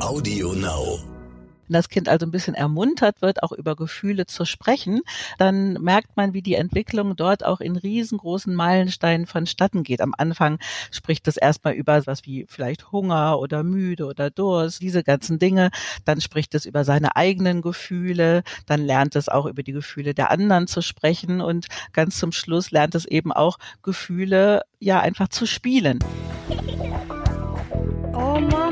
Audio Now. Wenn das Kind also ein bisschen ermuntert wird, auch über Gefühle zu sprechen, dann merkt man, wie die Entwicklung dort auch in riesengroßen Meilensteinen vonstatten geht. Am Anfang spricht es erstmal über was wie vielleicht Hunger oder müde oder Durst, diese ganzen Dinge. Dann spricht es über seine eigenen Gefühle. Dann lernt es auch über die Gefühle der anderen zu sprechen. Und ganz zum Schluss lernt es eben auch Gefühle ja einfach zu spielen. Oh Mama.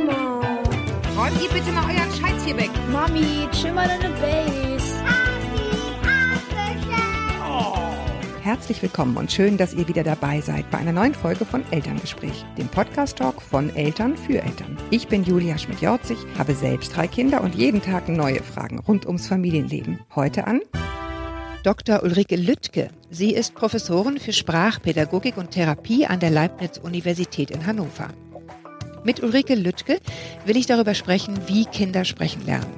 Räumt ihr bitte mal euren Scheiß hier weg. Mami, chill mal deine Base. Herzlich willkommen und schön, dass ihr wieder dabei seid bei einer neuen Folge von Elterngespräch, dem Podcast-Talk von Eltern für Eltern. Ich bin Julia Schmidt-Jorzig, habe selbst drei Kinder und jeden Tag neue Fragen rund ums Familienleben. Heute an Dr. Ulrike Lüttke. Sie ist Professorin für Sprachpädagogik und Therapie an der Leibniz-Universität in Hannover. Mit Ulrike Lüttke will ich darüber sprechen, wie Kinder sprechen lernen.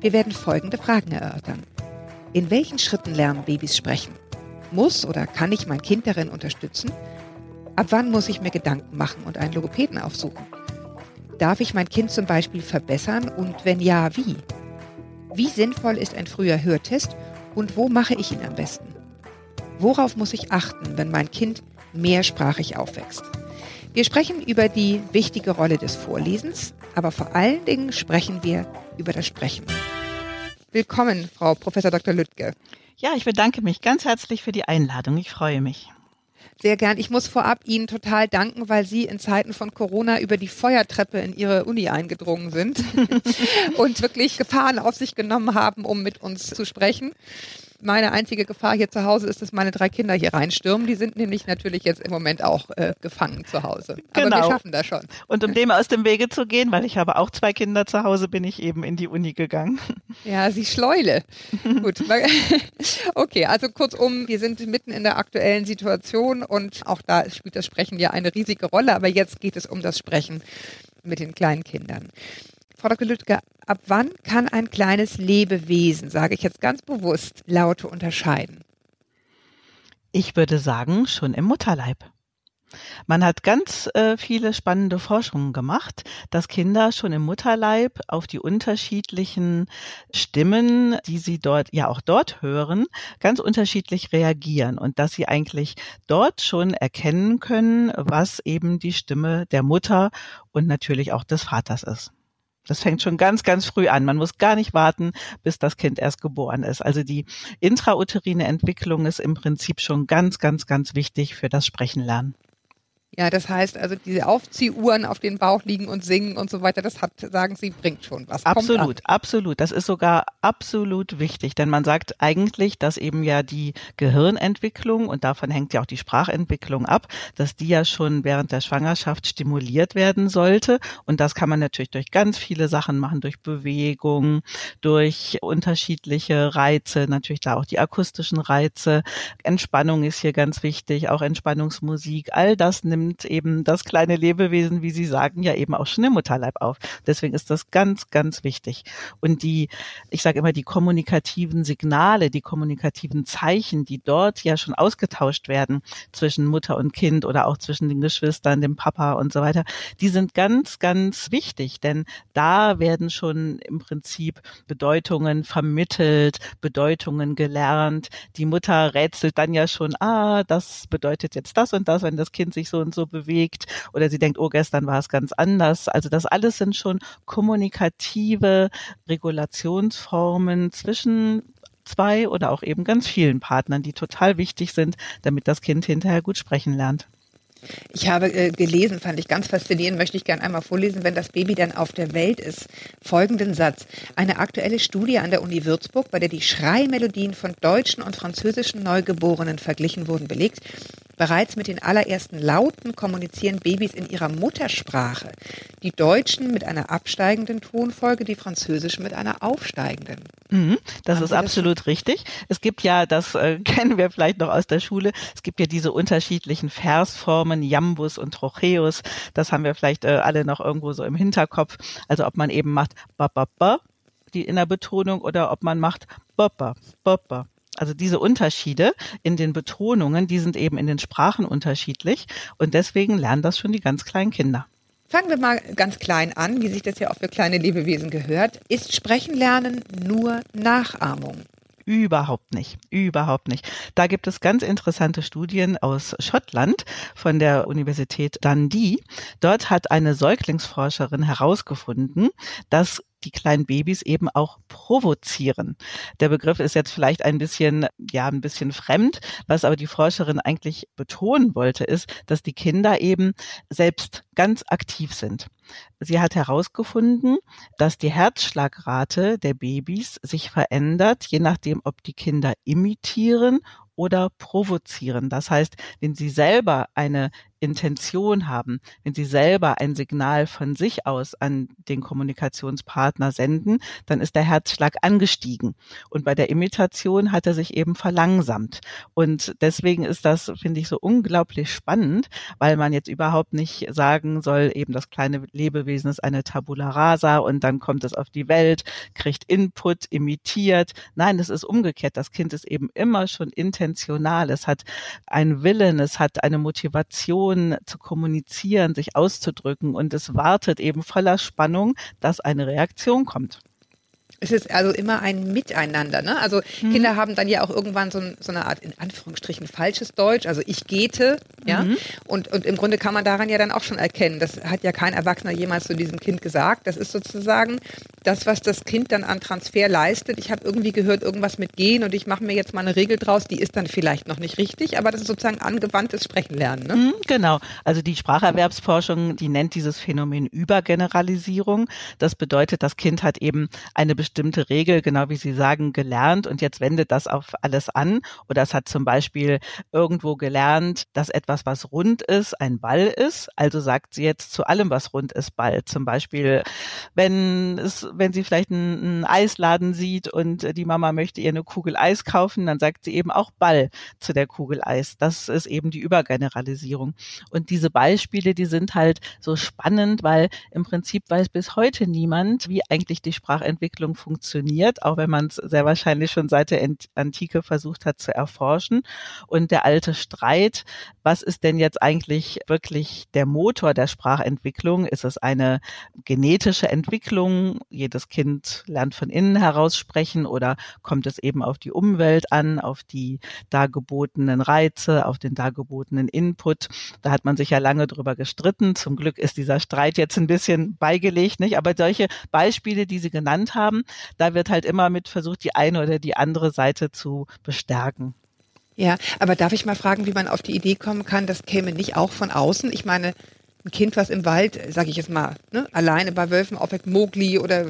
Wir werden folgende Fragen erörtern. In welchen Schritten lernen Babys sprechen? Muss oder kann ich mein Kind darin unterstützen? Ab wann muss ich mir Gedanken machen und einen Logopäden aufsuchen? Darf ich mein Kind zum Beispiel verbessern und wenn ja, wie? Wie sinnvoll ist ein früher Hörtest und wo mache ich ihn am besten? Worauf muss ich achten, wenn mein Kind mehrsprachig aufwächst? Wir sprechen über die wichtige Rolle des Vorlesens, aber vor allen Dingen sprechen wir über das Sprechen. Willkommen, Frau Professor Dr. Lüttke. Ja, ich bedanke mich ganz herzlich für die Einladung. Ich freue mich. Sehr gern. Ich muss vorab Ihnen total danken, weil Sie in Zeiten von Corona über die Feuertreppe in Ihre Uni eingedrungen sind und wirklich Gefahren auf sich genommen haben, um mit uns zu sprechen. Meine einzige Gefahr hier zu Hause ist, dass meine drei Kinder hier reinstürmen. Die sind nämlich natürlich jetzt im Moment auch äh, gefangen zu Hause. Aber Genau. wir schaffen das schon. Und um dem aus dem Wege zu gehen, weil ich habe auch zwei Kinder zu Hause, bin ich eben in die Uni gegangen. Ja, Sie Schleule. Gut. Okay, also kurzum, wir sind mitten in der aktuellen Situation und auch da spielt das Sprechen ja eine riesige Rolle. Aber jetzt geht es um das Sprechen mit den kleinen Kindern. Frau Dr. Lüttke, ab wann kann ein kleines Lebewesen, sage ich jetzt ganz bewusst, Laute unterscheiden? Ich würde sagen, schon im Mutterleib. Man hat ganz äh, viele spannende Forschungen gemacht, dass Kinder schon im Mutterleib auf die unterschiedlichen Stimmen, die sie dort ja auch dort hören, ganz unterschiedlich reagieren und dass sie eigentlich dort schon erkennen können, was eben die Stimme der Mutter und natürlich auch des Vaters ist. Das fängt schon ganz, ganz früh an. Man muss gar nicht warten, bis das Kind erst geboren ist. Also die intrauterine Entwicklung ist im Prinzip schon ganz, ganz, ganz wichtig für das Sprechenlernen. Ja, das heißt also, diese Aufziehuhren auf den Bauch liegen und singen und so weiter, das hat, sagen Sie, bringt schon was. Absolut, absolut. Das ist sogar absolut wichtig, denn man sagt eigentlich, dass eben ja die Gehirnentwicklung und davon hängt ja auch die Sprachentwicklung ab, dass die ja schon während der Schwangerschaft stimuliert werden sollte. Und das kann man natürlich durch ganz viele Sachen machen, durch Bewegung, durch unterschiedliche Reize, natürlich da auch die akustischen Reize. Entspannung ist hier ganz wichtig, auch Entspannungsmusik. All das nimmt eben das kleine Lebewesen, wie Sie sagen, ja eben auch schon im Mutterleib auf. Deswegen ist das ganz, ganz wichtig. Und die, ich sage immer, die kommunikativen Signale, die kommunikativen Zeichen, die dort ja schon ausgetauscht werden zwischen Mutter und Kind oder auch zwischen den Geschwistern, dem Papa und so weiter, die sind ganz, ganz wichtig, denn da werden schon im Prinzip Bedeutungen vermittelt, Bedeutungen gelernt. Die Mutter rätselt dann ja schon, ah, das bedeutet jetzt das und das, wenn das Kind sich so und so bewegt oder sie denkt, oh, gestern war es ganz anders. Also das alles sind schon kommunikative Regulationsformen zwischen zwei oder auch eben ganz vielen Partnern, die total wichtig sind, damit das Kind hinterher gut sprechen lernt. Ich habe äh, gelesen, fand ich ganz faszinierend, möchte ich gerne einmal vorlesen, wenn das Baby dann auf der Welt ist. Folgenden Satz. Eine aktuelle Studie an der Uni Würzburg, bei der die Schreimelodien von deutschen und französischen Neugeborenen verglichen wurden, belegt, bereits mit den allerersten Lauten kommunizieren Babys in ihrer Muttersprache. Die Deutschen mit einer absteigenden Tonfolge, die Französischen mit einer aufsteigenden. Mhm, das Haben ist Sie das absolut richtig. Es gibt ja, das äh, kennen wir vielleicht noch aus der Schule, es gibt ja diese unterschiedlichen Versformen, Jambus und Trocheus. Das haben wir vielleicht äh, alle noch irgendwo so im Hinterkopf. Also ob man eben macht ba ba ba, die in der Betonung, oder ob man macht ba ba ba ba. Also diese Unterschiede in den Betonungen, die sind eben in den Sprachen unterschiedlich und deswegen lernen das schon die ganz kleinen Kinder. Fangen wir mal ganz klein an, wie sich das ja auch für kleine Lebewesen gehört. Ist Sprechen lernen nur Nachahmung? Überhaupt nicht, überhaupt nicht. Da gibt es ganz interessante Studien aus Schottland von der Universität Dundee. Dort hat eine Säuglingsforscherin herausgefunden, dass die kleinen Babys eben auch provozieren. Der Begriff ist jetzt vielleicht ein bisschen, ja, ein bisschen fremd. Was aber die Forscherin eigentlich betonen wollte, ist, dass die Kinder eben selbst ganz aktiv sind. Sie hat herausgefunden, dass die Herzschlagrate der Babys sich verändert, je nachdem, ob die Kinder imitieren oder provozieren. Das heißt, wenn Sie selber eine Intention haben, wenn Sie selber ein Signal von sich aus an den Kommunikationspartner senden, dann ist der Herzschlag angestiegen. Und bei der Imitation hat er sich eben verlangsamt. Und deswegen ist das, finde ich, so unglaublich spannend, weil man jetzt überhaupt nicht sagen soll, eben das kleine Lebewesen ist eine Tabula rasa und dann kommt es auf die Welt, kriegt Input, imitiert. Nein, es ist umgekehrt. Das Kind ist eben immer schon intentional. Es hat einen Willen, es hat eine Motivation zu kommunizieren, sich auszudrücken und es wartet eben voller Spannung, dass eine Reaktion kommt. Es ist also immer ein Miteinander. Ne? Also mhm. Kinder haben dann ja auch irgendwann so, so, eine Art, in Anführungsstrichen, falsches Deutsch. Also ich gehte, ja. Mhm. Und, und im Grunde kann man daran ja dann auch schon erkennen, das hat ja kein Erwachsener jemals zu diesem Kind gesagt. Das ist sozusagen das, was das Kind dann an Transfer leistet. Ich habe irgendwie gehört, irgendwas mit gehen und ich mache mir jetzt mal eine Regel draus, die ist dann vielleicht noch nicht richtig, aber das ist sozusagen angewandtes Sprechenlernen. Ne? Mhm, genau. Also die Spracherwerbsforschung, die nennt dieses Phänomen Übergeneralisierung. Das bedeutet, das Kind hat eben eine bestimmte Regel, genau wie Sie sagen, gelernt und jetzt wendet das auf alles an. Oder es hat zum Beispiel irgendwo gelernt, dass etwas, was rund ist, ein Ball ist. Also sagt sie jetzt zu allem, was rund ist, Ball. Zum Beispiel, wenn es, wenn sie vielleicht einen, einen Eisladen sieht und die Mama möchte ihr eine Kugel Eis kaufen, dann sagt sie eben auch Ball zu der Kugel Eis. Das ist eben die Übergeneralisierung. Und diese Beispiele, die sind halt so spannend, weil im Prinzip weiß bis heute niemand, wie eigentlich die Sprachentwicklung funktioniert, auch wenn man es sehr wahrscheinlich schon seit der Antike versucht hat zu erforschen. Und der alte Streit, was ist denn jetzt eigentlich wirklich der Motor der Sprachentwicklung? Ist es eine genetische Entwicklung? Jedes Kind lernt von innen heraus sprechen oder kommt es eben auf die Umwelt an, auf die dargebotenen Reize, auf den dargebotenen Input? Da hat man sich ja lange drüber gestritten. Zum Glück ist dieser Streit jetzt ein bisschen beigelegt, nicht? Aber solche Beispiele, die Sie genannt haben, da wird halt immer mit versucht, die eine oder die andere Seite zu bestärken. Ja, aber darf ich mal fragen, wie man auf die Idee kommen kann, das käme nicht auch von außen? Ich meine, ein Kind, was im Wald, sage ich jetzt mal, ne, alleine bei Wölfen aufweckt, Mogli oder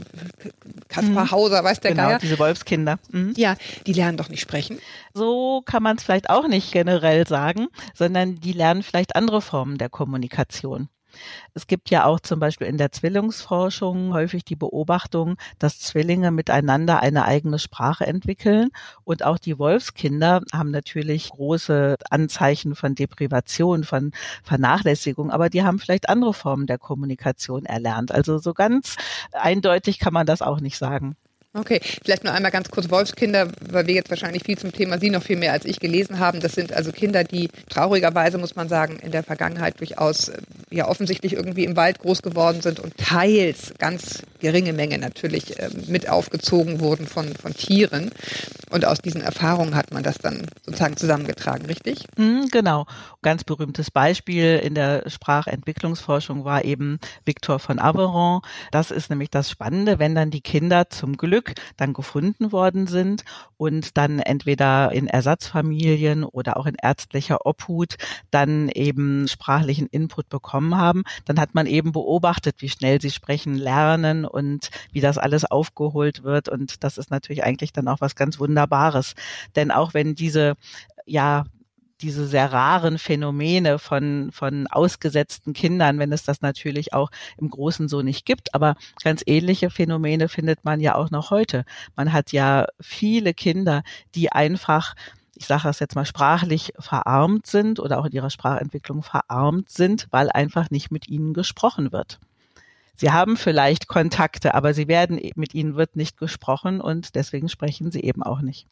Kaspar mhm. Hauser, weiß der genau, Geier. diese Wolfskinder. Mhm. Ja, die lernen doch nicht sprechen. So kann man es vielleicht auch nicht generell sagen, sondern die lernen vielleicht andere Formen der Kommunikation. Es gibt ja auch zum Beispiel in der Zwillingsforschung häufig die Beobachtung, dass Zwillinge miteinander eine eigene Sprache entwickeln. Und auch die Wolfskinder haben natürlich große Anzeichen von Deprivation, von Vernachlässigung, aber die haben vielleicht andere Formen der Kommunikation erlernt. Also so ganz eindeutig kann man das auch nicht sagen. Okay, vielleicht nur einmal ganz kurz Wolfskinder, weil wir jetzt wahrscheinlich viel zum Thema Sie noch viel mehr als ich gelesen haben. Das sind also Kinder, die traurigerweise, muss man sagen, in der Vergangenheit durchaus äh, ja offensichtlich irgendwie im Wald groß geworden sind und teils ganz geringe Menge natürlich äh, mit aufgezogen wurden von, von Tieren. Und aus diesen Erfahrungen hat man das dann sozusagen zusammengetragen, richtig? Mhm, genau. Ganz berühmtes Beispiel in der Sprachentwicklungsforschung war eben Victor von Averon. Das ist nämlich das Spannende, wenn dann die Kinder zum Glück Stück dann gefunden worden sind und dann entweder in Ersatzfamilien oder auch in ärztlicher Obhut dann eben sprachlichen Input bekommen haben, dann hat man eben beobachtet, wie schnell sie sprechen lernen und wie das alles aufgeholt wird. Und das ist natürlich eigentlich dann auch was ganz Wunderbares. Denn auch wenn diese ja diese sehr raren Phänomene von, von ausgesetzten Kindern, wenn es das natürlich auch im Großen so nicht gibt. Aber ganz ähnliche Phänomene findet man ja auch noch heute. Man hat ja viele Kinder, die einfach ich sage das jetzt mal sprachlich verarmt sind oder auch in ihrer Sprachentwicklung verarmt sind, weil einfach nicht mit ihnen gesprochen wird. Sie haben vielleicht Kontakte, aber sie werden mit ihnen wird nicht gesprochen und deswegen sprechen sie eben auch nicht.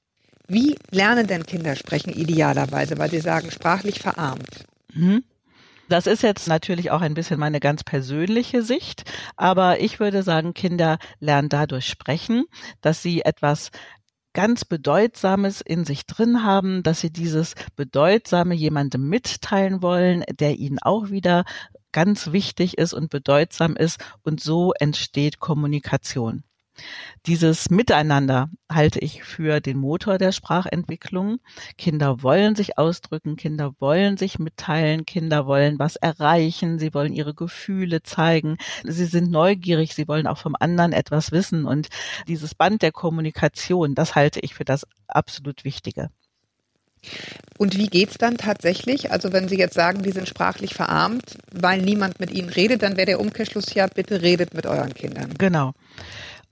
Wie lernen denn Kinder sprechen idealerweise, weil Sie sagen, sprachlich verarmt? Mhm. Das ist jetzt natürlich auch ein bisschen meine ganz persönliche Sicht, aber ich würde sagen, Kinder lernen dadurch sprechen, dass sie etwas ganz Bedeutsames in sich drin haben, dass sie dieses Bedeutsame jemandem mitteilen wollen, der ihnen auch wieder ganz wichtig ist und bedeutsam ist und so entsteht Kommunikation. Dieses Miteinander halte ich für den Motor der Sprachentwicklung. Kinder wollen sich ausdrücken, Kinder wollen sich mitteilen, Kinder wollen was erreichen, sie wollen ihre Gefühle zeigen, sie sind neugierig, sie wollen auch vom anderen etwas wissen. Und dieses Band der Kommunikation, das halte ich für das absolut Wichtige. Und wie geht's dann tatsächlich? Also wenn Sie jetzt sagen, die sind sprachlich verarmt, weil niemand mit ihnen redet, dann wäre der Umkehrschluss ja, bitte redet mit euren Kindern. Genau.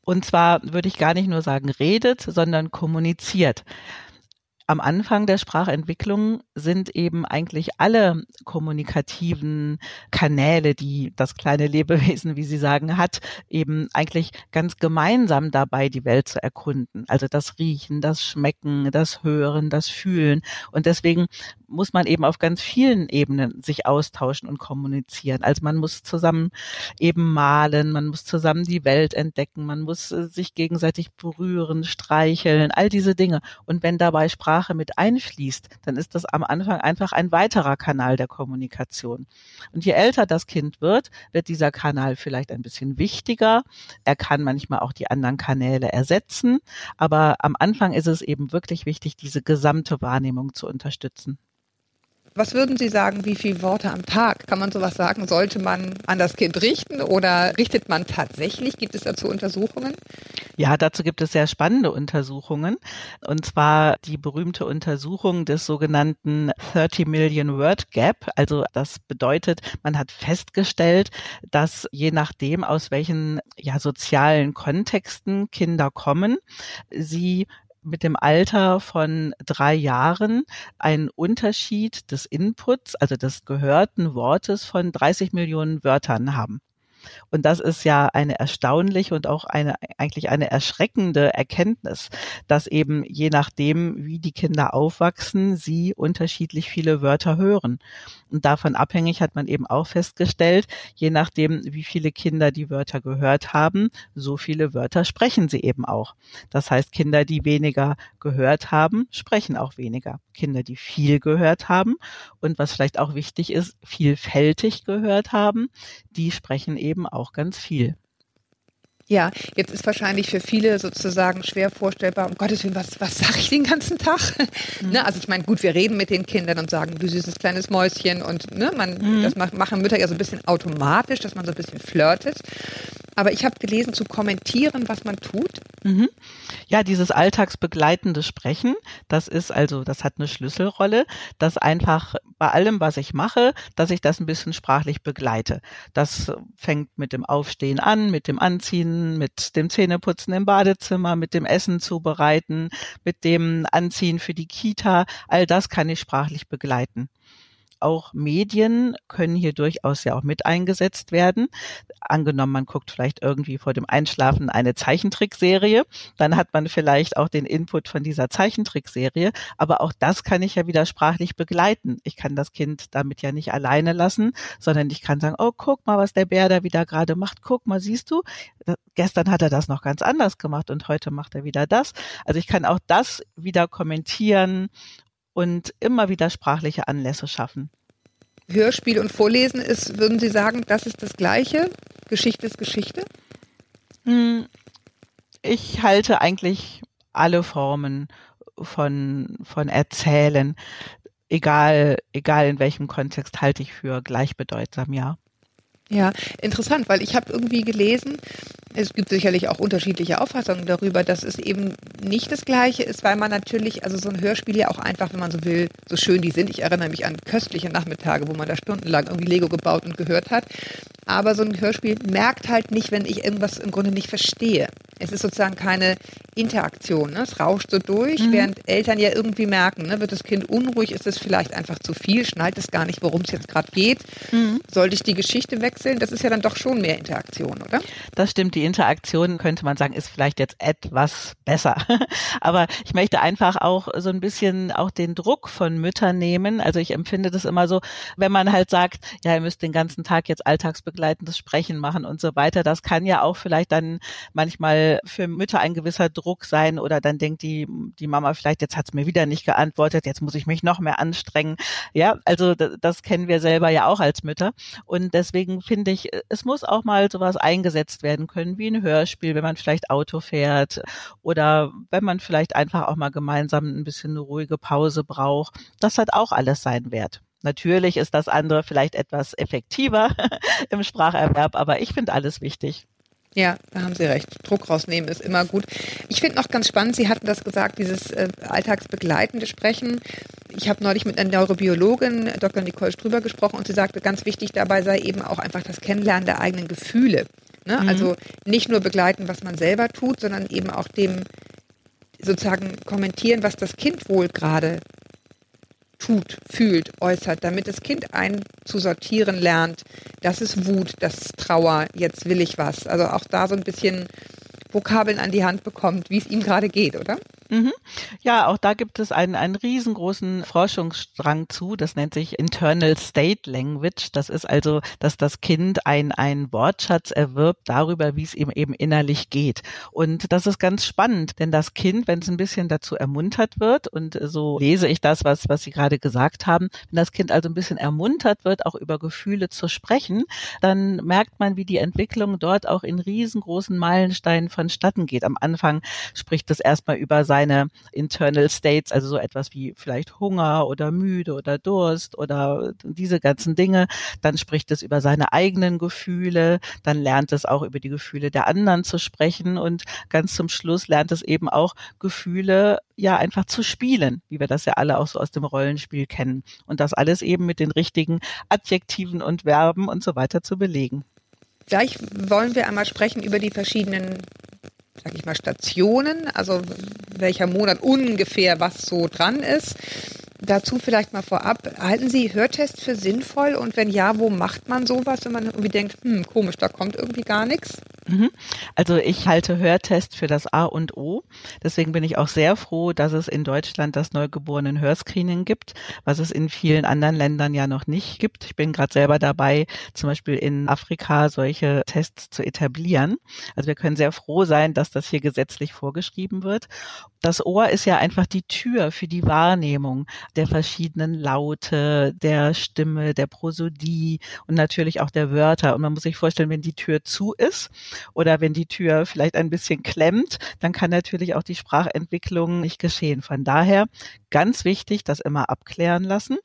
Und zwar würde ich gar nicht nur sagen redet, sondern kommuniziert am Anfang der Sprachentwicklung sind eben eigentlich alle kommunikativen Kanäle, die das kleine Lebewesen, wie Sie sagen, hat, eben eigentlich ganz gemeinsam dabei, die Welt zu erkunden. Also das Riechen, das Schmecken, das Hören, das Fühlen. Und deswegen muss man eben auf ganz vielen Ebenen sich austauschen und kommunizieren. Also man muss zusammen eben malen, man muss zusammen die Welt entdecken, man muss äh, sich gegenseitig berühren, streicheln, all diese Dinge. Und wenn dabei Sprache mit einfließt, dann ist das am Anfang einfach ein weiterer Kanal der Kommunikation. Und je älter das Kind wird, wird dieser Kanal vielleicht ein bisschen wichtiger. Er kann manchmal auch die anderen Kanäle ersetzen. Aber am Anfang ist es eben wirklich wichtig, diese gesamte Wahrnehmung zu unterstützen. Was würden Sie sagen, wie viele Worte am Tag? Kann man sowas sagen? Sollte man an das Kind richten oder richtet man tatsächlich? Gibt es dazu Untersuchungen? Ja, dazu gibt es sehr spannende Untersuchungen. Und zwar die berühmte Untersuchung des sogenannten 30 Million Word Gap. Also das bedeutet, man hat festgestellt, dass je nachdem, aus welchen ja, sozialen Kontexten Kinder kommen, sie mit dem Alter von drei Jahren einen Unterschied des Inputs, also des gehörten Wortes von 30 Millionen Wörtern haben. Und das ist ja eine erstaunliche und auch eine, eigentlich eine erschreckende Erkenntnis, dass eben je nachdem, wie die Kinder aufwachsen, sie unterschiedlich viele Wörter hören. Und davon abhängig hat man eben auch festgestellt, je nachdem, wie viele Kinder die Wörter gehört haben, so viele Wörter sprechen sie eben auch. Das heißt, Kinder, die weniger gehört haben, sprechen auch weniger. Kinder, die viel gehört haben und was vielleicht auch wichtig ist, vielfältig gehört haben, die sprechen eben auch ganz viel. Ja, jetzt ist wahrscheinlich für viele sozusagen schwer vorstellbar, um Gottes Willen, was, was sage ich den ganzen Tag? Mhm. Ne, also ich meine, gut, wir reden mit den Kindern und sagen, du süßes kleines Mäuschen und ne, man, mhm. das machen Mütter ja so ein bisschen automatisch, dass man so ein bisschen flirtet. Aber ich habe gelesen, zu kommentieren, was man tut. Mhm. Ja, dieses alltagsbegleitende Sprechen, das ist also, das hat eine Schlüsselrolle, dass einfach bei allem, was ich mache, dass ich das ein bisschen sprachlich begleite. Das fängt mit dem Aufstehen an, mit dem Anziehen, mit dem Zähneputzen im Badezimmer, mit dem Essen zubereiten, mit dem Anziehen für die Kita. All das kann ich sprachlich begleiten auch Medien können hier durchaus ja auch mit eingesetzt werden. Angenommen, man guckt vielleicht irgendwie vor dem Einschlafen eine Zeichentrickserie, dann hat man vielleicht auch den Input von dieser Zeichentrickserie, aber auch das kann ich ja wieder sprachlich begleiten. Ich kann das Kind damit ja nicht alleine lassen, sondern ich kann sagen, oh, guck mal, was der Bär da wieder gerade macht. Guck mal, siehst du, gestern hat er das noch ganz anders gemacht und heute macht er wieder das. Also ich kann auch das wieder kommentieren und immer wieder sprachliche Anlässe schaffen. Hörspiel und Vorlesen ist, würden Sie sagen, das ist das Gleiche? Geschichte ist Geschichte? Hm, ich halte eigentlich alle Formen von, von Erzählen, egal, egal in welchem Kontext, halte ich für gleichbedeutsam, ja. Ja, interessant, weil ich habe irgendwie gelesen, es gibt sicherlich auch unterschiedliche Auffassungen darüber, dass es eben nicht das Gleiche ist, weil man natürlich, also so ein Hörspiel ja auch einfach, wenn man so will, so schön die sind. Ich erinnere mich an köstliche Nachmittage, wo man da stundenlang irgendwie Lego gebaut und gehört hat. Aber so ein Hörspiel merkt halt nicht, wenn ich irgendwas im Grunde nicht verstehe. Es ist sozusagen keine Interaktion. Ne? Es rauscht so durch, mhm. während Eltern ja irgendwie merken, ne? wird das Kind unruhig, ist es vielleicht einfach zu viel, schnallt es gar nicht, worum es jetzt gerade geht. Mhm. Sollte ich die Geschichte wechseln? Das ist ja dann doch schon mehr Interaktion, oder? Das stimmt. Die Interaktion, könnte man sagen, ist vielleicht jetzt etwas besser. Aber ich möchte einfach auch so ein bisschen auch den Druck von Müttern nehmen. Also ich empfinde das immer so, wenn man halt sagt, ja, ihr müsst den ganzen Tag jetzt alltagsbegleitendes Sprechen machen und so weiter. Das kann ja auch vielleicht dann manchmal für Mütter ein gewisser Druck sein oder dann denkt die, die Mama vielleicht, jetzt hat es mir wieder nicht geantwortet, jetzt muss ich mich noch mehr anstrengen. Ja, also das, das kennen wir selber ja auch als Mütter. Und deswegen finde ich, es muss auch mal sowas eingesetzt werden können, wie ein Hörspiel, wenn man vielleicht Auto fährt oder wenn man vielleicht einfach auch mal gemeinsam ein bisschen eine ruhige Pause braucht. Das hat auch alles seinen Wert. Natürlich ist das andere vielleicht etwas effektiver im Spracherwerb, aber ich finde alles wichtig. Ja, da haben Sie recht. Druck rausnehmen ist immer gut. Ich finde noch ganz spannend, Sie hatten das gesagt, dieses äh, alltagsbegleitende Sprechen. Ich habe neulich mit einer Neurobiologin, Dr. Nicole Strüber, gesprochen und sie sagte, ganz wichtig dabei sei eben auch einfach das Kennenlernen der eigenen Gefühle. Ne? Mhm. Also nicht nur begleiten, was man selber tut, sondern eben auch dem sozusagen kommentieren, was das Kind wohl gerade tut, fühlt, äußert, damit das Kind einzusortieren lernt, das ist Wut, das ist Trauer, jetzt will ich was. Also auch da so ein bisschen Vokabeln an die Hand bekommt, wie es ihm gerade geht, oder? Mhm. Ja, auch da gibt es einen, einen riesengroßen Forschungsstrang zu. Das nennt sich Internal State Language. Das ist also, dass das Kind ein, ein Wortschatz erwirbt darüber, wie es ihm eben innerlich geht. Und das ist ganz spannend, denn das Kind, wenn es ein bisschen dazu ermuntert wird, und so lese ich das, was, was Sie gerade gesagt haben, wenn das Kind also ein bisschen ermuntert wird, auch über Gefühle zu sprechen, dann merkt man, wie die Entwicklung dort auch in riesengroßen Meilensteinen vonstatten geht. Am Anfang spricht es erstmal über sein seine Internal States, also so etwas wie vielleicht Hunger oder müde oder Durst oder diese ganzen Dinge. Dann spricht es über seine eigenen Gefühle, dann lernt es auch über die Gefühle der anderen zu sprechen und ganz zum Schluss lernt es eben auch Gefühle ja einfach zu spielen, wie wir das ja alle auch so aus dem Rollenspiel kennen. Und das alles eben mit den richtigen Adjektiven und Verben und so weiter zu belegen. Gleich wollen wir einmal sprechen über die verschiedenen sag ich mal, Stationen, also welcher Monat ungefähr was so dran ist. Dazu vielleicht mal vorab, halten Sie Hörtests für sinnvoll und wenn ja, wo macht man sowas, wenn man irgendwie denkt, hm, komisch, da kommt irgendwie gar nichts? Mhm. Also ich halte Hörtest für das A und O. Deswegen bin ich auch sehr froh, dass es in Deutschland das neugeborenen Hörscreening gibt, was es in vielen anderen Ländern ja noch nicht gibt. Ich bin gerade selber dabei, zum Beispiel in Afrika solche Tests zu etablieren. Also wir können sehr froh sein, dass das hier gesetzlich vorgeschrieben wird. Das Ohr ist ja einfach die Tür für die Wahrnehmung der verschiedenen Laute, der Stimme, der Prosodie und natürlich auch der Wörter. Und man muss sich vorstellen, wenn die Tür zu ist oder wenn die Tür vielleicht ein bisschen klemmt, dann kann natürlich auch die Sprachentwicklung nicht geschehen. Von daher ganz wichtig, das immer abklären lassen.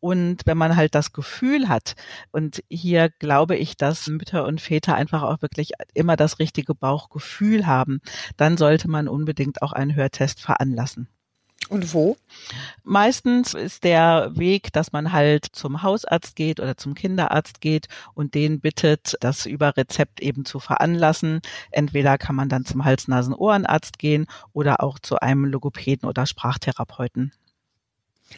Und wenn man halt das Gefühl hat, und hier glaube ich, dass Mütter und Väter einfach auch wirklich immer das richtige Bauchgefühl haben, dann sollte man unbedingt auch einen Hörtest veranlassen. Und wo? Meistens ist der Weg, dass man halt zum Hausarzt geht oder zum Kinderarzt geht und den bittet, das über Rezept eben zu veranlassen. Entweder kann man dann zum Hals-Nasen-Ohrenarzt gehen oder auch zu einem Logopäden oder Sprachtherapeuten.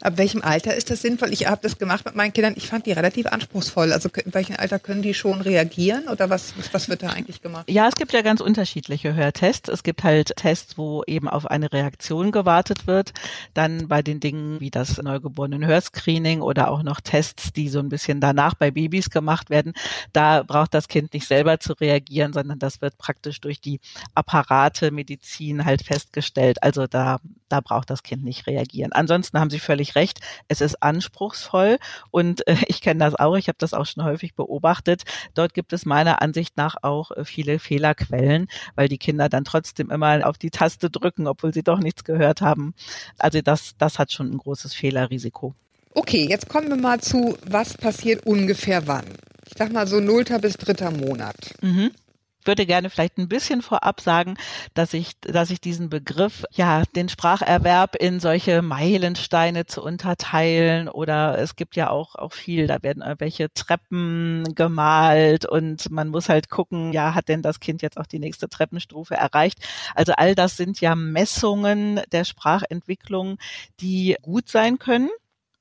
Ab welchem Alter ist das sinnvoll? Ich habe das gemacht mit meinen Kindern. Ich fand die relativ anspruchsvoll. Also in welchem Alter können die schon reagieren oder was, was wird da eigentlich gemacht? Ja, es gibt ja ganz unterschiedliche Hörtests. Es gibt halt Tests, wo eben auf eine Reaktion gewartet wird. Dann bei den Dingen wie das neugeborenen Hörscreening oder auch noch Tests, die so ein bisschen danach bei Babys gemacht werden. Da braucht das Kind nicht selber zu reagieren, sondern das wird praktisch durch die Apparate Medizin halt festgestellt. Also da, da braucht das Kind nicht reagieren. Ansonsten haben Sie völlig völlig recht. Es ist anspruchsvoll und äh, ich kenne das auch. Ich habe das auch schon häufig beobachtet. Dort gibt es meiner Ansicht nach auch äh, viele Fehlerquellen, weil die Kinder dann trotzdem immer auf die Taste drücken, obwohl sie doch nichts gehört haben. Also das, das hat schon ein großes Fehlerrisiko. Okay, jetzt kommen wir mal zu, was passiert ungefähr wann? Ich sag mal so nullter bis dritter Monat. Mhm. Würde gerne vielleicht ein bisschen vorab sagen, dass ich, dass ich diesen Begriff, ja, den Spracherwerb in solche Meilensteine zu unterteilen oder es gibt ja auch, auch viel, da werden irgendwelche Treppen gemalt und man muss halt gucken, ja, hat denn das Kind jetzt auch die nächste Treppenstufe erreicht? Also all das sind ja Messungen der Sprachentwicklung, die gut sein können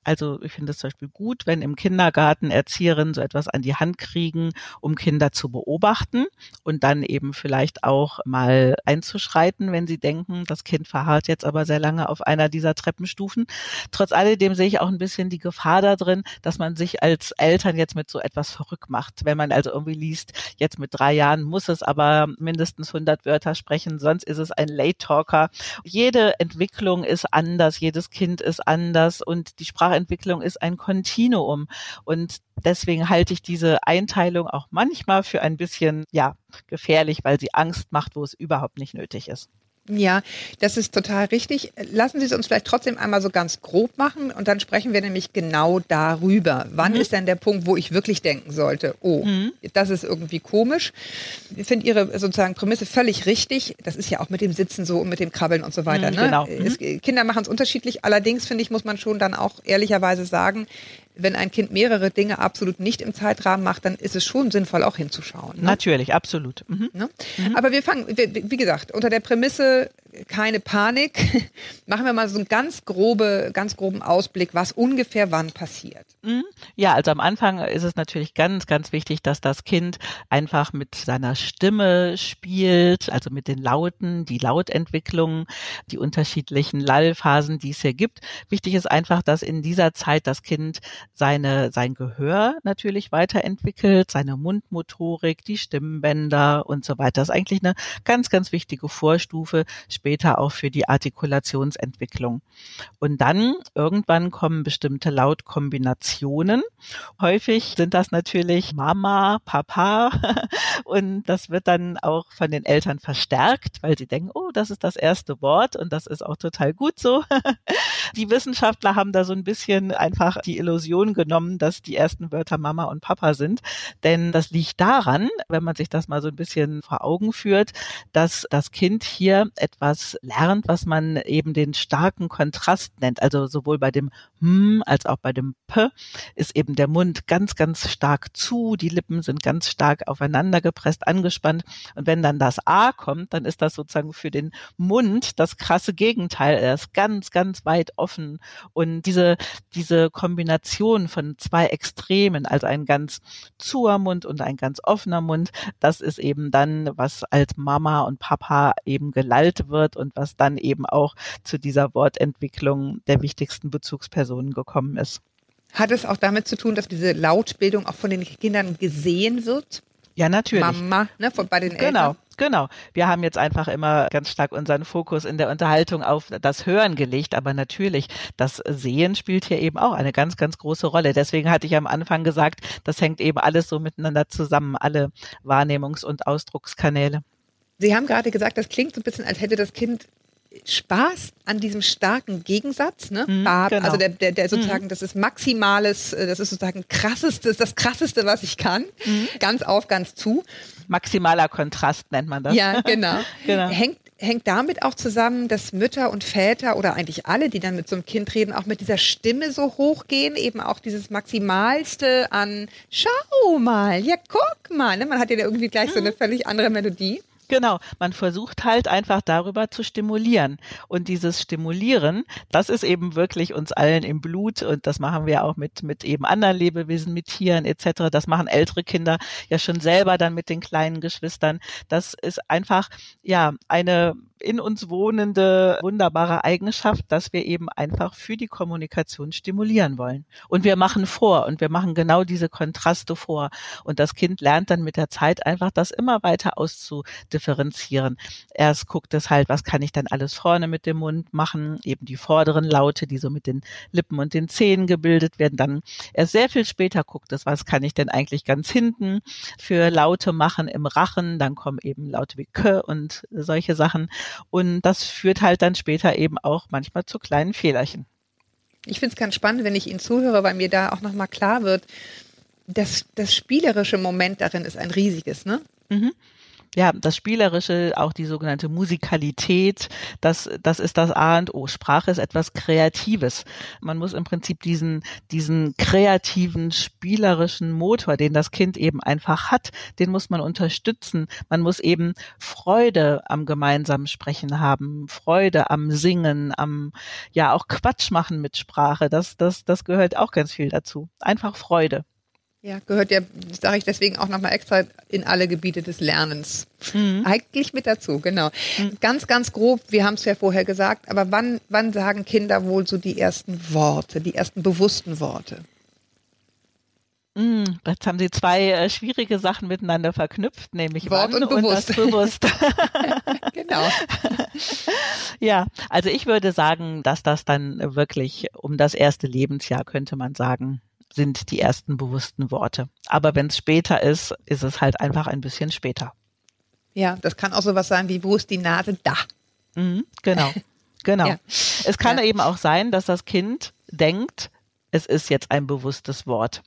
also ich finde es zum Beispiel gut, wenn im Kindergarten Erzieherinnen so etwas an die Hand kriegen, um Kinder zu beobachten und dann eben vielleicht auch mal einzuschreiten, wenn sie denken, das Kind verharrt jetzt aber sehr lange auf einer dieser Treppenstufen. Trotz alledem sehe ich auch ein bisschen die Gefahr da drin, dass man sich als Eltern jetzt mit so etwas verrückt macht. Wenn man also irgendwie liest, jetzt mit drei Jahren muss es aber mindestens 100 Wörter sprechen, sonst ist es ein Late Talker. Jede Entwicklung ist anders, jedes Kind ist anders und die Sprache Sprachentwicklung ist ein Kontinuum. Und deswegen halte ich diese Einteilung auch manchmal für ein bisschen, ja, gefährlich, weil sie Angst macht, wo es überhaupt nicht nötig ist. Ja, das ist total richtig. Lassen Sie es uns vielleicht trotzdem einmal so ganz grob machen und dann sprechen wir nämlich genau darüber. Wann mhm. ist denn der Punkt, wo ich wirklich denken sollte, oh, mhm. das ist irgendwie komisch. Ich finde Ihre sozusagen Prämisse völlig richtig. Das ist ja auch mit dem Sitzen so und mit dem Krabbeln und so weiter. Mhm, ne? Genau. Es, mhm. Kinder machen es unterschiedlich. Allerdings finde ich, muss man schon dann auch ehrlicherweise sagen, wenn ein Kind mehrere Dinge absolut nicht im Zeitrahmen macht, dann ist es schon sinnvoll, auch hinzuschauen. Ne? Natürlich, absolut. Mhm. Ne? Mhm. Aber wir fangen, wie gesagt, unter der Prämisse, keine Panik, machen wir mal so einen ganz grobe, ganz groben Ausblick, was ungefähr wann passiert. Mhm. Ja, also am Anfang ist es natürlich ganz, ganz wichtig, dass das Kind einfach mit seiner Stimme spielt, also mit den Lauten, die Lautentwicklung, die unterschiedlichen Lallphasen, die es hier gibt. Wichtig ist einfach, dass in dieser Zeit das Kind seine, sein Gehör natürlich weiterentwickelt, seine Mundmotorik, die Stimmbänder und so weiter. Das ist eigentlich eine ganz, ganz wichtige Vorstufe später auch für die Artikulationsentwicklung. Und dann irgendwann kommen bestimmte Lautkombinationen. Häufig sind das natürlich Mama, Papa und das wird dann auch von den Eltern verstärkt, weil sie denken, oh, das ist das erste Wort und das ist auch total gut so. Die Wissenschaftler haben da so ein bisschen einfach die Illusion genommen, dass die ersten Wörter Mama und Papa sind. Denn das liegt daran, wenn man sich das mal so ein bisschen vor Augen führt, dass das Kind hier etwas lernt, was man eben den starken Kontrast nennt. Also sowohl bei dem M als auch bei dem P ist eben der Mund ganz, ganz stark zu, die Lippen sind ganz stark aufeinander gepresst, angespannt. Und wenn dann das A kommt, dann ist das sozusagen für den Mund das krasse Gegenteil. Er ist ganz, ganz weit offen. Und diese, diese Kombination von zwei Extremen, also ein ganz zuer Mund und ein ganz offener Mund, das ist eben dann, was als Mama und Papa eben gelallt wird und was dann eben auch zu dieser Wortentwicklung der wichtigsten Bezugspersonen gekommen ist. Hat es auch damit zu tun, dass diese Lautbildung auch von den Kindern gesehen wird? Ja, natürlich. Mama, ne, von, bei den Eltern. Genau. Genau. Wir haben jetzt einfach immer ganz stark unseren Fokus in der Unterhaltung auf das Hören gelegt, aber natürlich, das Sehen spielt hier eben auch eine ganz, ganz große Rolle. Deswegen hatte ich am Anfang gesagt, das hängt eben alles so miteinander zusammen, alle Wahrnehmungs- und Ausdruckskanäle. Sie haben gerade gesagt, das klingt so ein bisschen, als hätte das Kind Spaß an diesem starken Gegensatz, ne? Mhm, genau. Also der, der, der sozusagen, mhm. das ist maximales, äh, das ist sozusagen krassestes, das krasseste, was ich kann. Mhm. Ganz auf, ganz zu. Maximaler Kontrast nennt man das. Ja, genau. genau. Hängt, hängt damit auch zusammen, dass Mütter und Väter oder eigentlich alle, die dann mit so einem Kind reden, auch mit dieser Stimme so hochgehen, eben auch dieses Maximalste an Schau mal, ja guck mal. Ne? Man hat ja irgendwie gleich so eine mhm. völlig andere Melodie. Genau, man versucht halt einfach darüber zu stimulieren. Und dieses Stimulieren, das ist eben wirklich uns allen im Blut und das machen wir auch mit, mit eben anderen Lebewesen, mit Tieren etc. Das machen ältere Kinder ja schon selber dann mit den kleinen Geschwistern. Das ist einfach, ja, eine in uns wohnende wunderbare Eigenschaft, dass wir eben einfach für die Kommunikation stimulieren wollen. Und wir machen vor und wir machen genau diese Kontraste vor. Und das Kind lernt dann mit der Zeit einfach das immer weiter auszudifferenzieren. Erst guckt es halt, was kann ich dann alles vorne mit dem Mund machen, eben die vorderen Laute, die so mit den Lippen und den Zähnen gebildet werden. Dann erst sehr viel später guckt es, was kann ich denn eigentlich ganz hinten für Laute machen im Rachen. Dann kommen eben Laute wie K und solche Sachen. Und das führt halt dann später eben auch manchmal zu kleinen Fehlerchen. Ich finde es ganz spannend, wenn ich Ihnen zuhöre, weil mir da auch nochmal klar wird, dass das spielerische Moment darin ist ein riesiges, ne? Mhm. Ja, das Spielerische, auch die sogenannte Musikalität, das, das ist das A und O. Sprache ist etwas Kreatives. Man muss im Prinzip diesen, diesen kreativen, spielerischen Motor, den das Kind eben einfach hat, den muss man unterstützen. Man muss eben Freude am gemeinsamen Sprechen haben, Freude am Singen, am, ja, auch Quatsch machen mit Sprache. Das, das, das gehört auch ganz viel dazu. Einfach Freude. Ja, gehört ja, sage ich deswegen auch nochmal extra in alle Gebiete des Lernens. Mhm. Eigentlich mit dazu, genau. Mhm. Ganz, ganz grob, wir haben es ja vorher gesagt, aber wann, wann sagen Kinder wohl so die ersten Worte, die ersten bewussten Worte? Mm, jetzt haben Sie zwei äh, schwierige Sachen miteinander verknüpft, nämlich Wort und, bewusst. und bewusst. genau. ja, also ich würde sagen, dass das dann wirklich um das erste Lebensjahr könnte man sagen, sind die ersten bewussten Worte. Aber wenn es später ist, ist es halt einfach ein bisschen später. Ja, das kann auch sowas sein wie, wo ist die Nase da? Mhm, genau, genau. ja. Es kann ja. eben auch sein, dass das Kind denkt, es ist jetzt ein bewusstes Wort.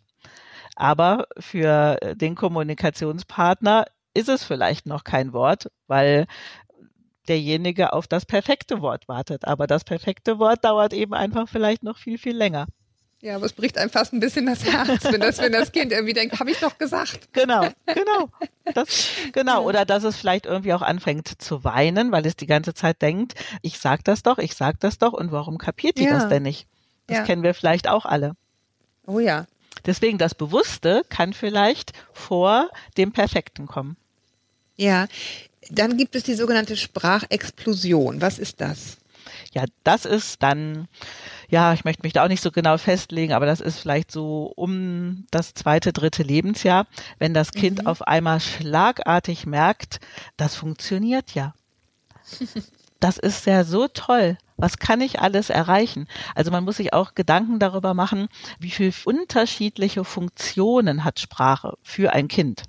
Aber für den Kommunikationspartner ist es vielleicht noch kein Wort, weil derjenige auf das perfekte Wort wartet. Aber das perfekte Wort dauert eben einfach vielleicht noch viel, viel länger. Ja, aber es bricht einem fast ein bisschen das Herz, wenn das, wenn das Kind irgendwie denkt, habe ich doch gesagt. Genau, genau. Das, genau. Oder dass es vielleicht irgendwie auch anfängt zu weinen, weil es die ganze Zeit denkt, ich sag das doch, ich sag das doch und warum kapiert die ja. das denn nicht? Das ja. kennen wir vielleicht auch alle. Oh ja. Deswegen das Bewusste kann vielleicht vor dem Perfekten kommen. Ja. Dann gibt es die sogenannte Sprachexplosion. Was ist das? Ja, das ist dann ja, ich möchte mich da auch nicht so genau festlegen, aber das ist vielleicht so um das zweite, dritte Lebensjahr, wenn das Kind mhm. auf einmal schlagartig merkt, das funktioniert ja. Das ist ja so toll. Was kann ich alles erreichen? Also man muss sich auch Gedanken darüber machen, wie viel unterschiedliche Funktionen hat Sprache für ein Kind.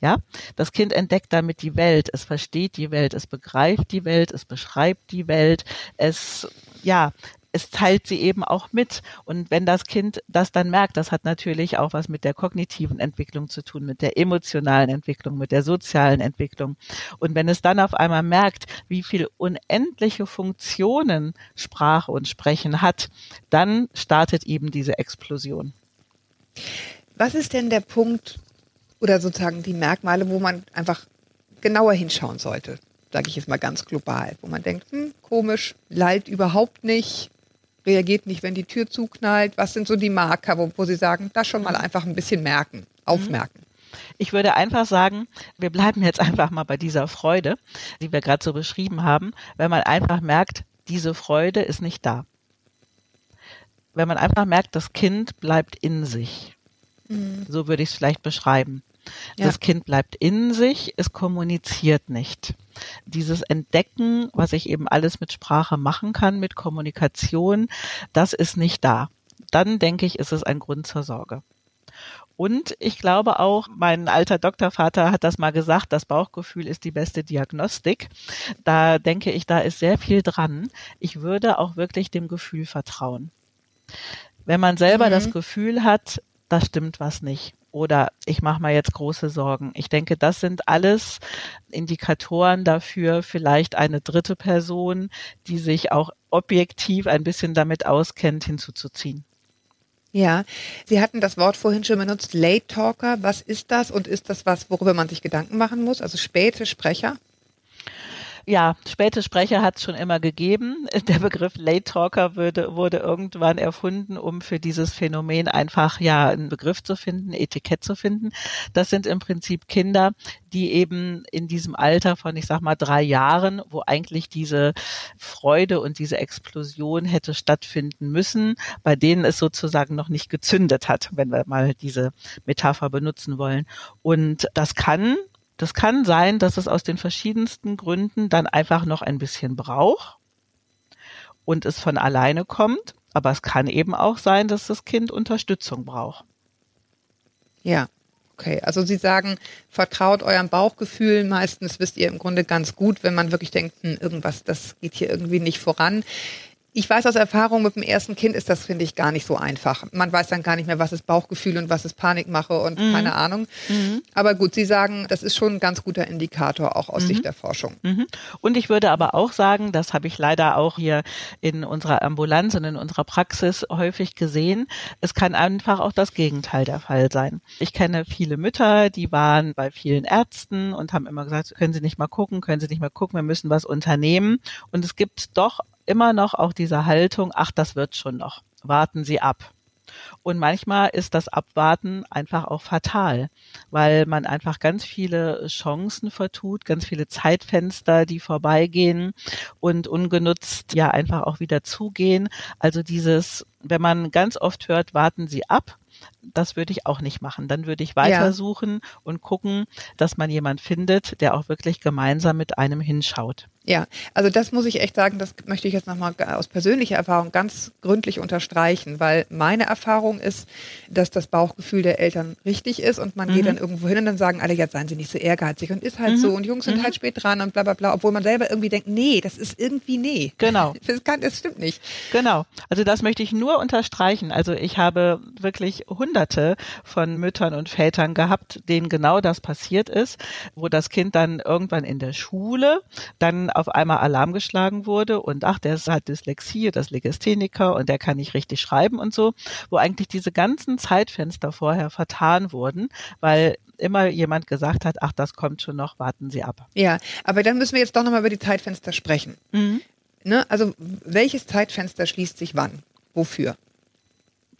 Ja, das Kind entdeckt damit die Welt, es versteht die Welt, es begreift die Welt, es beschreibt die Welt, es ja, es teilt sie eben auch mit. Und wenn das Kind das dann merkt, das hat natürlich auch was mit der kognitiven Entwicklung zu tun, mit der emotionalen Entwicklung, mit der sozialen Entwicklung. Und wenn es dann auf einmal merkt, wie viel unendliche Funktionen Sprache und Sprechen hat, dann startet eben diese Explosion. Was ist denn der Punkt oder sozusagen die Merkmale, wo man einfach genauer hinschauen sollte? sage ich jetzt mal ganz global, wo man denkt, hm, komisch, lallt überhaupt nicht, reagiert nicht, wenn die Tür zuknallt? Was sind so die Marker, wo, Sie sagen, das schon mal einfach ein bisschen merken, aufmerken? Ich würde einfach sagen, wir bleiben jetzt einfach mal bei dieser Freude, die wir gerade so beschrieben haben, wenn man einfach merkt, diese Freude ist nicht da. Wenn man einfach merkt, das Kind bleibt in sich. Mhm. So würde ich es vielleicht beschreiben. Ja. Das Kind bleibt in sich, es kommuniziert nicht. Dieses Entdecken, was ich eben alles mit Sprache machen kann, mit Kommunikation, das ist nicht da. Dann denke ich, ist es ein Grund zur Sorge. Und ich glaube auch, mein alter Doktorvater hat das mal gesagt, das Bauchgefühl ist die beste Diagnostik. Da denke ich, da ist sehr viel dran. Ich würde auch wirklich dem Gefühl vertrauen. Wenn man selber mhm. das Gefühl hat, da stimmt was nicht, oder ich mache mir jetzt große Sorgen. Ich denke, das sind alles Indikatoren dafür, vielleicht eine dritte Person, die sich auch objektiv ein bisschen damit auskennt, hinzuzuziehen. Ja, Sie hatten das Wort vorhin schon benutzt, Late Talker. Was ist das und ist das was, worüber man sich Gedanken machen muss? Also späte Sprecher? Ja, späte Sprecher hat es schon immer gegeben. Der Begriff Late Talker würde, wurde irgendwann erfunden, um für dieses Phänomen einfach ja einen Begriff zu finden, Etikett zu finden. Das sind im Prinzip Kinder, die eben in diesem Alter von, ich sag mal, drei Jahren, wo eigentlich diese Freude und diese Explosion hätte stattfinden müssen, bei denen es sozusagen noch nicht gezündet hat, wenn wir mal diese Metapher benutzen wollen. Und das kann das kann sein, dass es aus den verschiedensten Gründen dann einfach noch ein bisschen braucht und es von alleine kommt. Aber es kann eben auch sein, dass das Kind Unterstützung braucht. Ja, okay. Also Sie sagen, vertraut eurem Bauchgefühl. Meistens wisst ihr im Grunde ganz gut, wenn man wirklich denkt, hm, irgendwas, das geht hier irgendwie nicht voran. Ich weiß aus Erfahrung mit dem ersten Kind ist das, finde ich, gar nicht so einfach. Man weiß dann gar nicht mehr, was ist Bauchgefühl und was ist Panikmache und Mhm. keine Ahnung. Aber gut, Sie sagen, das ist schon ein ganz guter Indikator, auch aus Sicht der Forschung. Mhm. Und ich würde aber auch sagen, das habe ich leider auch hier in unserer Ambulanz und in unserer Praxis häufig gesehen, es kann einfach auch das Gegenteil der Fall sein. Ich kenne viele Mütter, die waren bei vielen Ärzten und haben immer gesagt, können Sie nicht mal gucken, können Sie nicht mal gucken, wir müssen was unternehmen. Und es gibt doch immer noch auch diese Haltung, ach, das wird schon noch, warten Sie ab. Und manchmal ist das Abwarten einfach auch fatal, weil man einfach ganz viele Chancen vertut, ganz viele Zeitfenster, die vorbeigehen und ungenutzt ja einfach auch wieder zugehen. Also dieses, wenn man ganz oft hört, warten Sie ab, das würde ich auch nicht machen. Dann würde ich weitersuchen und gucken, dass man jemand findet, der auch wirklich gemeinsam mit einem hinschaut. Ja, also das muss ich echt sagen, das möchte ich jetzt nochmal aus persönlicher Erfahrung ganz gründlich unterstreichen, weil meine Erfahrung ist, dass das Bauchgefühl der Eltern richtig ist und man geht dann irgendwo hin und dann sagen alle, jetzt seien sie nicht so ehrgeizig und ist halt so und Jungs sind halt spät dran und bla bla bla, obwohl man selber irgendwie denkt, nee, das ist irgendwie nee. Genau. Das, kann, das stimmt nicht. Genau. Also das möchte ich nur unterstreichen. Also ich habe wirklich hunderte von Müttern und Vätern gehabt, denen genau das passiert ist, wo das Kind dann irgendwann in der Schule dann auf einmal Alarm geschlagen wurde und ach, der hat Dyslexie, das Legastheniker und der kann nicht richtig schreiben und so, wo eigentlich diese ganzen Zeitfenster vorher vertan wurden, weil immer jemand gesagt hat, ach, das kommt schon noch, warten Sie ab. Ja, aber dann müssen wir jetzt doch nochmal über die Zeitfenster sprechen. Ne? Also welches Zeitfenster schließt sich wann? Wofür?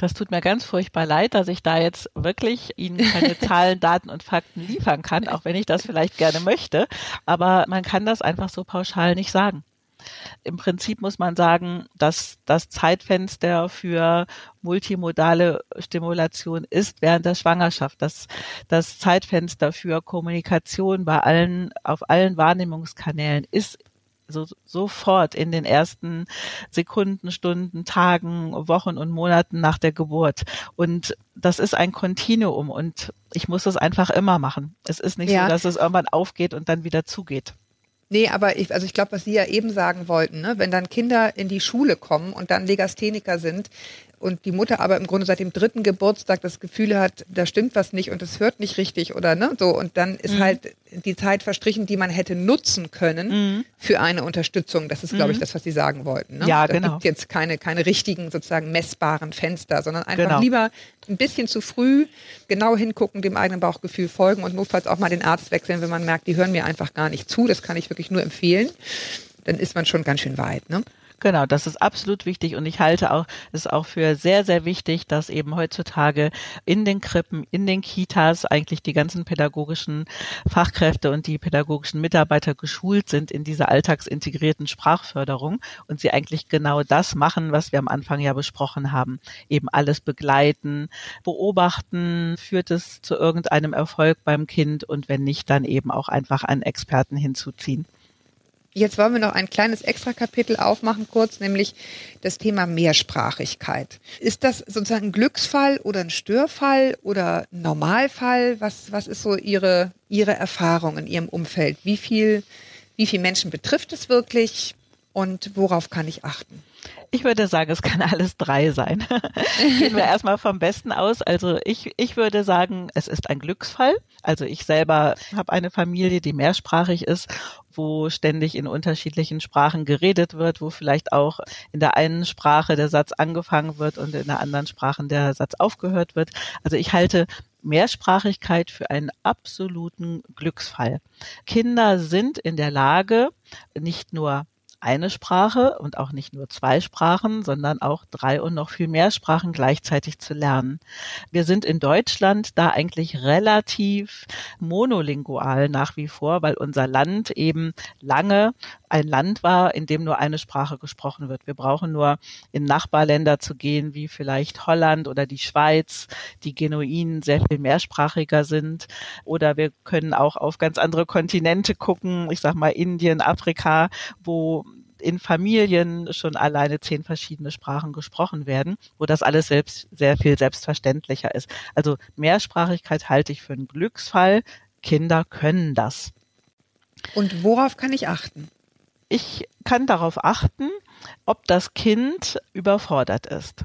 Das tut mir ganz furchtbar leid, dass ich da jetzt wirklich Ihnen keine Zahlen, Daten und Fakten liefern kann, auch wenn ich das vielleicht gerne möchte. Aber man kann das einfach so pauschal nicht sagen. Im Prinzip muss man sagen, dass das Zeitfenster für multimodale Stimulation ist während der Schwangerschaft. Das, das Zeitfenster für Kommunikation bei allen, auf allen Wahrnehmungskanälen ist so, sofort in den ersten Sekunden, Stunden, Tagen, Wochen und Monaten nach der Geburt. Und das ist ein Kontinuum und ich muss das einfach immer machen. Es ist nicht Ja. so, dass es irgendwann aufgeht und dann wieder zugeht. Nee, aber ich, also ich glaube, was Sie ja eben sagen wollten, ne? wenn dann Kinder in die Schule kommen und dann Legastheniker sind und die Mutter aber im Grunde seit dem dritten Geburtstag das Gefühl hat, da stimmt was nicht und es hört nicht richtig oder ne, so und dann ist Mhm. halt die Zeit verstrichen, die man hätte nutzen können für eine Unterstützung. Das ist, glaube ich, das, was Sie sagen wollten. Ne? Mhm. Ja, da genau. gibt jetzt keine keine richtigen sozusagen messbaren Fenster, sondern einfach Genau. lieber ein bisschen zu früh genau hingucken, dem eigenen Bauchgefühl folgen und notfalls auch mal den Arzt wechseln, wenn man merkt, die hören mir einfach gar nicht zu. Das kann ich wirklich nur empfehlen. Dann ist man schon ganz schön weit. Ne? Genau, das ist absolut wichtig und ich halte auch es auch für sehr, sehr wichtig, dass eben heutzutage in den Krippen, in den Kitas eigentlich die ganzen pädagogischen Fachkräfte und die pädagogischen Mitarbeiter geschult sind in dieser alltagsintegrierten Sprachförderung und sie eigentlich genau das machen, was wir am Anfang ja besprochen haben. Eben alles begleiten, beobachten, führt es zu irgendeinem Erfolg beim Kind und wenn nicht, dann eben auch einfach einen Experten hinzuziehen. Jetzt wollen wir noch ein kleines Extrakapitel aufmachen, kurz, nämlich das Thema Mehrsprachigkeit. Ist das sozusagen ein Glücksfall oder ein Störfall oder ein Normalfall? Was, was ist so Ihre, Ihre Erfahrung in Ihrem Umfeld? Wie viel, wie viel Menschen betrifft es wirklich und worauf kann ich achten? Ich würde sagen, es kann alles drei sein. Gehen wir erstmal vom Besten aus. Also ich, ich würde sagen, es ist ein Glücksfall. Also ich selber habe eine Familie, die mehrsprachig ist, wo ständig in unterschiedlichen Sprachen geredet wird, wo vielleicht auch in der einen Sprache der Satz angefangen wird und in der anderen Sprache der Satz aufgehört wird. Also ich halte Mehrsprachigkeit für einen absoluten Glücksfall. Kinder sind in der Lage, nicht nur eine Sprache und auch nicht nur zwei Sprachen, sondern auch drei und noch viel mehr Sprachen gleichzeitig zu lernen. Wir sind in Deutschland da eigentlich relativ monolingual nach wie vor, weil unser Land eben lange ein Land war, in dem nur eine Sprache gesprochen wird. Wir brauchen nur in Nachbarländer zu gehen, wie vielleicht Holland oder die Schweiz, die genuin sehr viel mehrsprachiger sind. Oder wir können auch auf ganz andere Kontinente gucken, ich sag mal Indien, Afrika, wo in Familien schon alleine zehn verschiedene Sprachen gesprochen werden, wo das alles selbst sehr viel selbstverständlicher ist. Also Mehrsprachigkeit halte ich für einen Glücksfall. Kinder können das. Und worauf kann ich achten? Ich kann darauf achten, ob das Kind überfordert ist.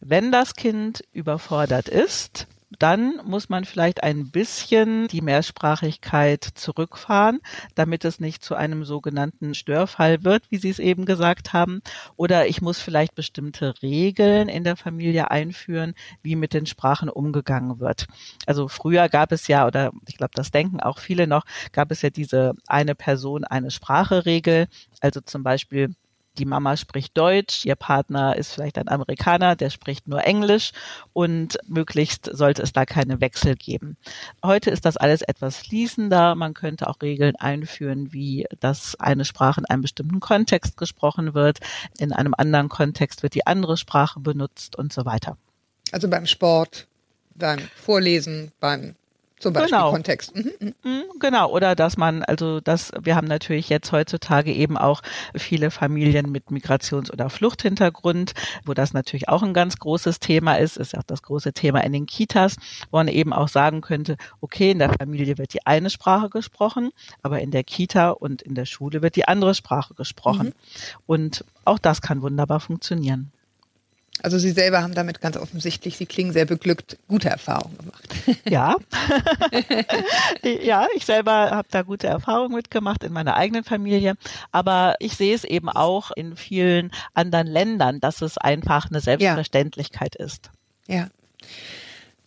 Wenn das Kind überfordert ist, dann muss man vielleicht ein bisschen die Mehrsprachigkeit zurückfahren, damit es nicht zu einem sogenannten Störfall wird, wie Sie es eben gesagt haben. Oder ich muss vielleicht bestimmte Regeln in der Familie einführen, wie mit den Sprachen umgegangen wird. Also früher gab es ja, oder ich glaube, das denken auch viele noch, gab es ja diese eine Person, eine Sprache Regel. Also zum Beispiel die Mama spricht Deutsch, ihr Partner ist vielleicht ein Amerikaner, der spricht nur Englisch und möglichst sollte es da keine Wechsel geben. Heute ist das alles etwas fließender. Man könnte auch Regeln einführen, wie dass eine Sprache in einem bestimmten Kontext gesprochen wird, in einem anderen Kontext wird die andere Sprache benutzt und so weiter. Also beim Sport, beim Vorlesen, beim zum Beispiel Genau. Kontext. Mhm, mhm. Mm, Genau, oder dass man, also das, wir haben natürlich jetzt heutzutage eben auch viele Familien mit Migrations- oder Fluchthintergrund, wo das natürlich auch ein ganz großes Thema ist, ist ja auch das große Thema in den Kitas, wo man eben auch sagen könnte, okay, in der Familie wird die eine Sprache gesprochen, aber in der Kita und in der Schule wird die andere Sprache gesprochen. Und auch das kann wunderbar funktionieren. Also Sie selber haben damit ganz offensichtlich, Sie klingen sehr beglückt, gute Erfahrungen gemacht. Ja. ja, ich selber habe da gute Erfahrungen mitgemacht in meiner eigenen Familie. Aber ich sehe es eben auch in vielen anderen Ländern, dass es einfach eine Selbstverständlichkeit ist. Ja.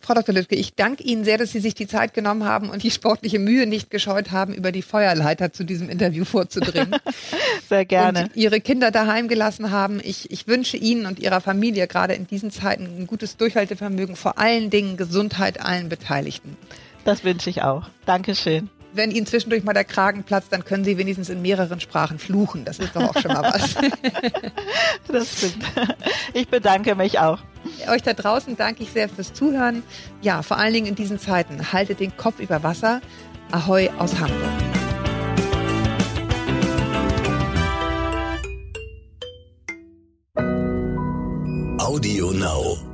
Frau Dr. Lüttke, ich danke Ihnen sehr, dass Sie sich die Zeit genommen haben und die sportliche Mühe nicht gescheut haben, über die Feuerleiter zu diesem Interview vorzudringen. Sehr gerne. Und Ihre Kinder daheim gelassen haben. Ich, ich wünsche Ihnen und Ihrer Familie gerade in diesen Zeiten ein gutes Durchhaltevermögen, vor allen Dingen Gesundheit allen Beteiligten. Das wünsche ich auch. Dankeschön. Wenn Ihnen zwischendurch mal der Kragen platzt, dann können Sie wenigstens in mehreren Sprachen fluchen. Das ist doch auch schon mal was. Das stimmt. Ich bedanke mich auch. Euch da draußen danke ich sehr fürs Zuhören. Ja, vor allen Dingen in diesen Zeiten. Haltet den Kopf über Wasser. Ahoi aus Hamburg. Audio Now.